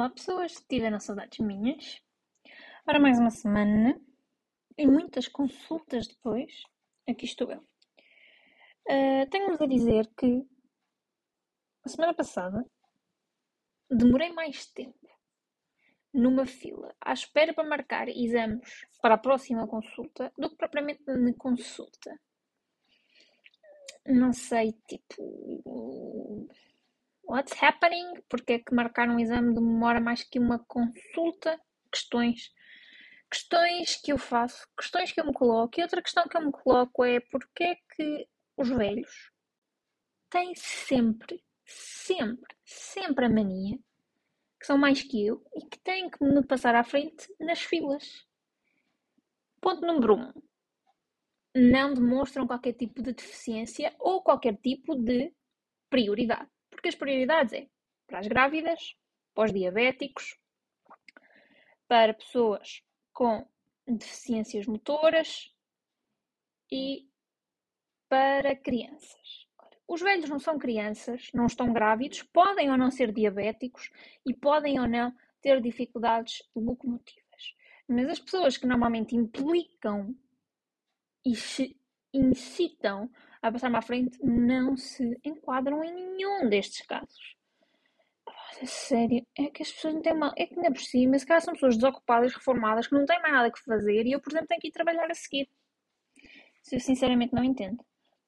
Olá pessoas, tiveram saudades minhas? Ora, mais uma semana e muitas consultas depois, aqui estou eu. Uh, Tenho-vos a dizer que a semana passada demorei mais tempo numa fila à espera para marcar exames para a próxima consulta do que propriamente na consulta. Não sei, tipo, What's happening? Porque é que marcar um exame demora mais que uma consulta? Questões. Questões que eu faço, questões que eu me coloco. E outra questão que eu me coloco é porque é que os velhos têm sempre, sempre, sempre a mania que são mais que eu e que têm que me passar à frente nas filas. Ponto número um. Não demonstram qualquer tipo de deficiência ou qualquer tipo de prioridade. Porque as prioridades é para as grávidas, para os diabéticos, para pessoas com deficiências motoras e para crianças. Os velhos não são crianças, não estão grávidos, podem ou não ser diabéticos e podem ou não ter dificuldades locomotivas. Mas as pessoas que normalmente implicam e incitam a passar-me à frente não se enquadram em nenhum destes casos. É sério, é que as pessoas não têm mal. É que ainda por cima, se calhar são pessoas desocupadas, reformadas, que não têm mais nada que fazer e eu, por exemplo, tenho que ir trabalhar a seguir. Isso eu sinceramente não entendo.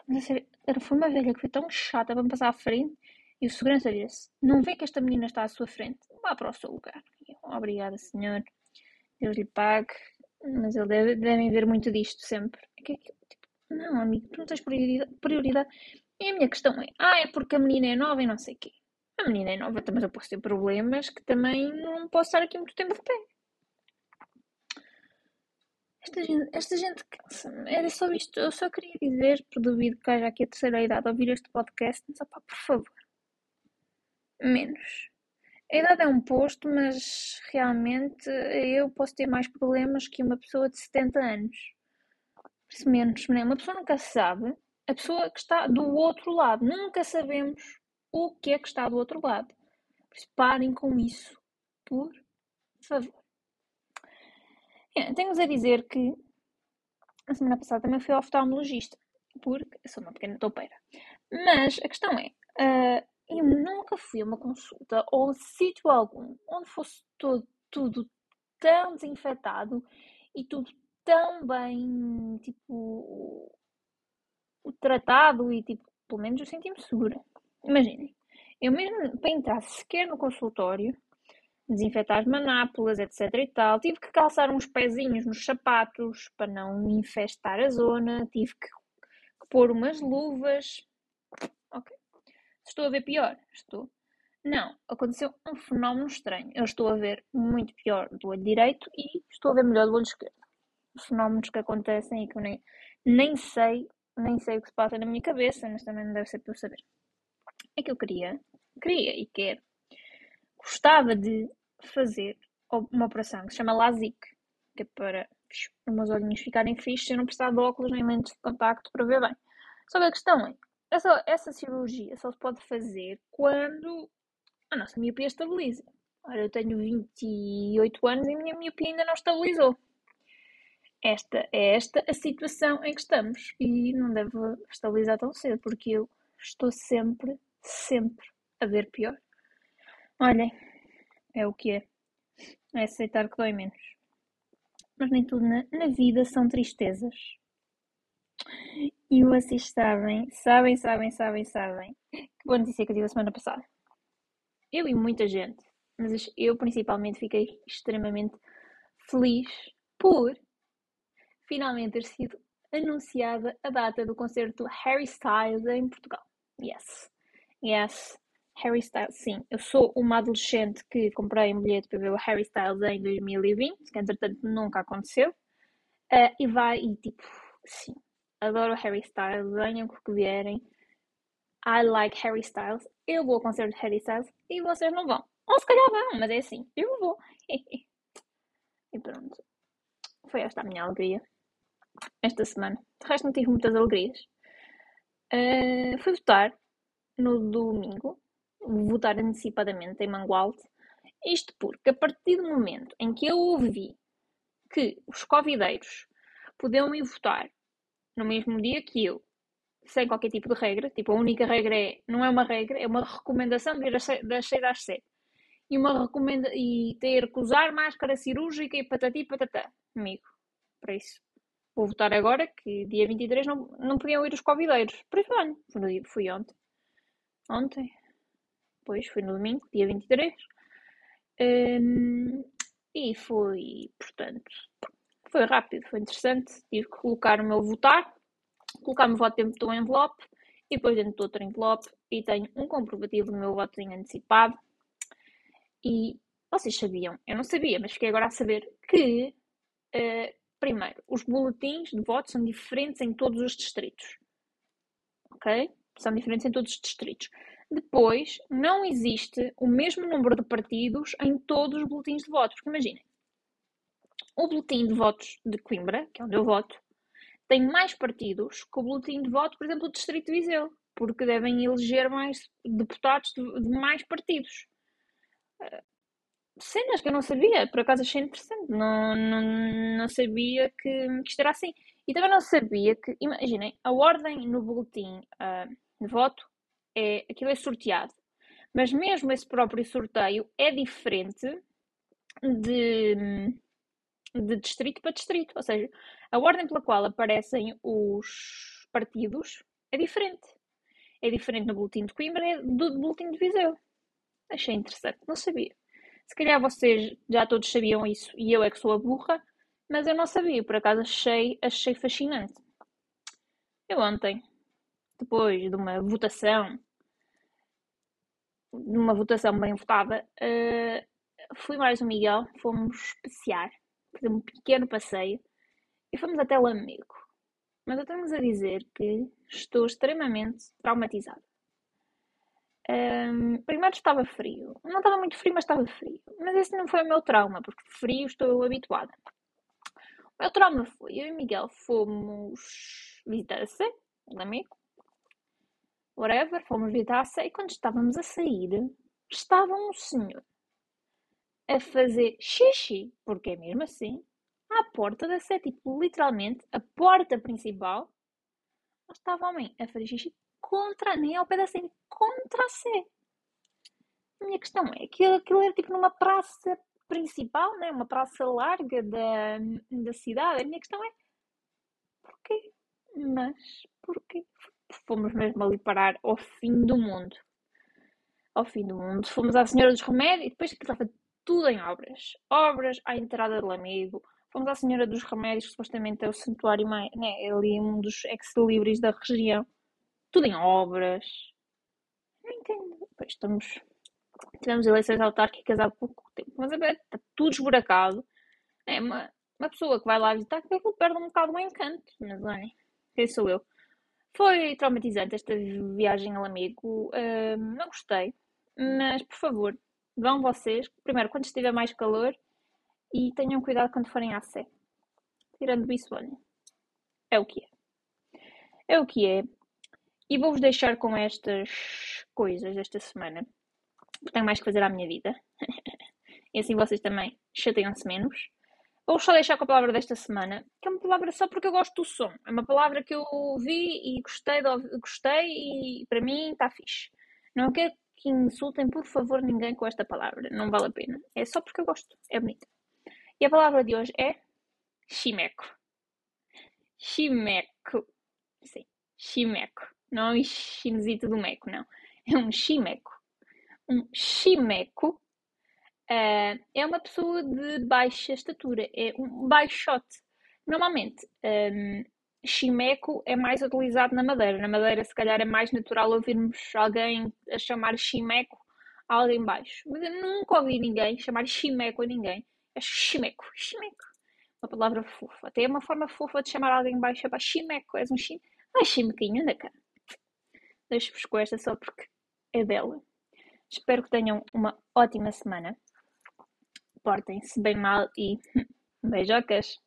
Mas a sério, foi uma velha que foi tão chata para me passar à frente e o segurança disse: Não vê que esta menina está à sua frente? Vá para o seu lugar. Eu, Obrigada, senhor. Deus lhe pague. Mas ele deve, devem ver muito disto sempre. É que, tipo, não, amigo, tu não tens prioridade. E a minha questão é: ah, é porque a menina é nova e não sei o quê. A menina é nova, mas eu posso ter problemas que também não posso estar aqui muito tempo de pé. Esta gente, esta gente cansa-me. Era só isto. Eu só queria dizer, por duvido que haja aqui a terceira idade a ouvir este podcast, mas opá, por favor. Menos. A idade é um posto, mas realmente eu posso ter mais problemas que uma pessoa de 70 anos menos, né? Uma pessoa nunca sabe a pessoa que está do outro lado. Nunca sabemos o que é que está do outro lado. Parem com isso, por favor. Tenho-vos a dizer que a semana passada também fui ao oftalmologista, porque sou uma pequena toupeira. Mas a questão é, uh, eu nunca fui a uma consulta ou sítio algum onde fosse todo, tudo tão desinfetado e tudo tão bem, tipo, tratado e, tipo, pelo menos eu senti-me segura. Imaginem, eu mesmo para entrar sequer no consultório, desinfetar as manápolas, etc e tal, tive que calçar uns pezinhos nos sapatos para não infestar a zona, tive que, que pôr umas luvas. Ok. Estou a ver pior? Estou. Não, aconteceu um fenómeno estranho. Eu estou a ver muito pior do olho direito e estou a ver melhor do olho esquerdo fenómenos que acontecem e que eu nem, nem sei, nem sei o que se passa na minha cabeça, mas também não deve ser para eu saber. É que eu queria, queria e quero, gostava de fazer uma operação que se chama LASIK, que é para os meus olhinhos ficarem fixos e eu não precisar de óculos nem lentes de contacto para ver bem. Só que a questão é, essa, essa cirurgia só se pode fazer quando a nossa miopia estabiliza. Ora, eu tenho 28 anos e a minha miopia ainda não estabilizou esta é esta a situação em que estamos e não deve estabilizar tão cedo, porque eu estou sempre, sempre a ver pior. Olhem, é o que é. É aceitar que dói menos. Mas nem tudo na, na vida são tristezas. E vocês sabem, sabem, sabem, sabem, sabem. Que boa notícia que eu tive a semana passada. Eu e muita gente, mas eu principalmente fiquei extremamente feliz por finalmente ter sido anunciada a data do concerto Harry Styles em Portugal. Yes, yes, Harry Styles, sim. Eu sou uma adolescente que comprei um bilhete para ver o Harry Styles em 2020, que entretanto nunca aconteceu. Uh, e vai, e tipo, sim, adoro Harry Styles, venham com o que vierem. I like Harry Styles. Eu vou ao concerto de Harry Styles e vocês não vão. Ou se calhar vão, mas é assim, eu vou. e pronto. Foi esta a minha alegria esta semana. De resto, não tive muitas alegrias. Uh, fui votar no domingo, votar antecipadamente em Mangualde. Isto porque, a partir do momento em que eu ouvi que os covideiros podiam ir votar no mesmo dia que eu, sem qualquer tipo de regra, tipo, a única regra é, não é uma regra, é uma recomendação de ir das 6 às 7. E, uma recomenda e ter que usar máscara cirúrgica e patati patatá, amigo. Para isso, vou votar agora, que dia 23 não, não podiam ir os covideiros. Por isso, olha, fui, fui ontem. Ontem. Pois, foi no domingo, dia 23. Um, e foi, portanto, foi rápido, foi interessante. Tive que colocar o meu votar, colocar o meu voto dentro do envelope e depois dentro do outro envelope e tenho um comprovativo do meu voto antecipado. E vocês sabiam, eu não sabia, mas fiquei agora a saber que, uh, primeiro, os boletins de voto são diferentes em todos os distritos. Ok? São diferentes em todos os distritos. Depois, não existe o mesmo número de partidos em todos os boletins de voto. Porque imaginem, o boletim de votos de Coimbra, que é onde eu voto, tem mais partidos que o boletim de voto, por exemplo, do Distrito de Viseu, porque devem eleger mais deputados de, de mais partidos. Cenas que eu não sabia, por acaso achei interessante, não, não, não sabia que, que isto era assim. E também não sabia que, imaginem, a ordem no boletim uh, de voto é, aquilo é sorteado. Mas mesmo esse próprio sorteio é diferente de, de distrito para distrito. Ou seja, a ordem pela qual aparecem os partidos é diferente. É diferente no boletim de Coimbra e do boletim de Viseu. Achei interessante, não sabia. Se calhar vocês já todos sabiam isso e eu é que sou a burra, mas eu não sabia, por acaso achei, achei fascinante. Eu ontem depois de uma votação, de uma votação bem votada, uh, fui mais o Miguel, fomos passear, fazer um pequeno passeio e fomos até Lamego. Mas eu tenho-vos a dizer que estou extremamente traumatizada. Um, primeiro estava frio. Não estava muito frio, mas estava frio. Mas esse não foi o meu trauma, porque frio estou habituada. O meu trauma foi, eu e Miguel fomos visitar a Sé, Lamego, whatever, fomos visitar a Sé e quando estávamos a sair, estava um senhor a fazer xixi, porque é mesmo assim, à porta da Sé, tipo, literalmente, a porta principal, estava homem a fazer xixi contra, nem ao pé da contra a Sé. A minha questão é que aquilo era tipo numa praça principal, né? uma praça larga da, da cidade. A minha questão é porquê? Mas porquê? fomos mesmo ali parar ao fim do mundo. Ao fim do mundo. Fomos à Senhora dos Remédios e depois que estava tudo em obras. Obras à entrada do Amigo. Fomos à Senhora dos Remédios, que supostamente é o santuário. Né, é ali um dos ex-libris da região. Tudo em obras. Entendo. Depois estamos. Tivemos eleições autárquicas há pouco tempo. Mas é, está tudo esburacado. É uma, uma pessoa que vai lá visitar que perde um bocado o encanto. Mas olha, quem sou eu? Foi traumatizante esta viagem ao amigo. Uh, não gostei, mas por favor, vão vocês, primeiro, quando estiver mais calor e tenham cuidado quando forem à sé. Tirando isso, olhem, é o que é. É o que é. E vou-vos deixar com estas coisas esta semana, porque tenho mais que fazer à minha vida. e assim vocês também chateiam-se menos. Vou só deixar com a palavra desta semana, que é uma palavra só porque eu gosto do som. É uma palavra que eu ouvi e gostei, de, gostei e para mim está fixe. Não quero que insultem, por favor, ninguém com esta palavra. Não vale a pena. É só porque eu gosto. É bonita. E a palavra de hoje é chimeco. Chimeco. Sim, chimeco. Não é um chinesito do meco, não. É um chimeco. Um chimeco Uh, é uma pessoa de baixa estatura, é um baixote. Normalmente, um, chimeco é mais utilizado na Madeira. Na Madeira, se calhar, é mais natural ouvirmos alguém a chamar chimeco a alguém baixo. Mas eu nunca ouvi ninguém chamar chimeco a ninguém. É chimeco, chimeco. Uma palavra fofa. Até é uma forma fofa de chamar alguém baixo. É chimeco, és um chim... Ai, chimequinho, anda cá. Deixo-vos com esta só porque é bela. Espero que tenham uma ótima semana portem-se bem mal e beijocas!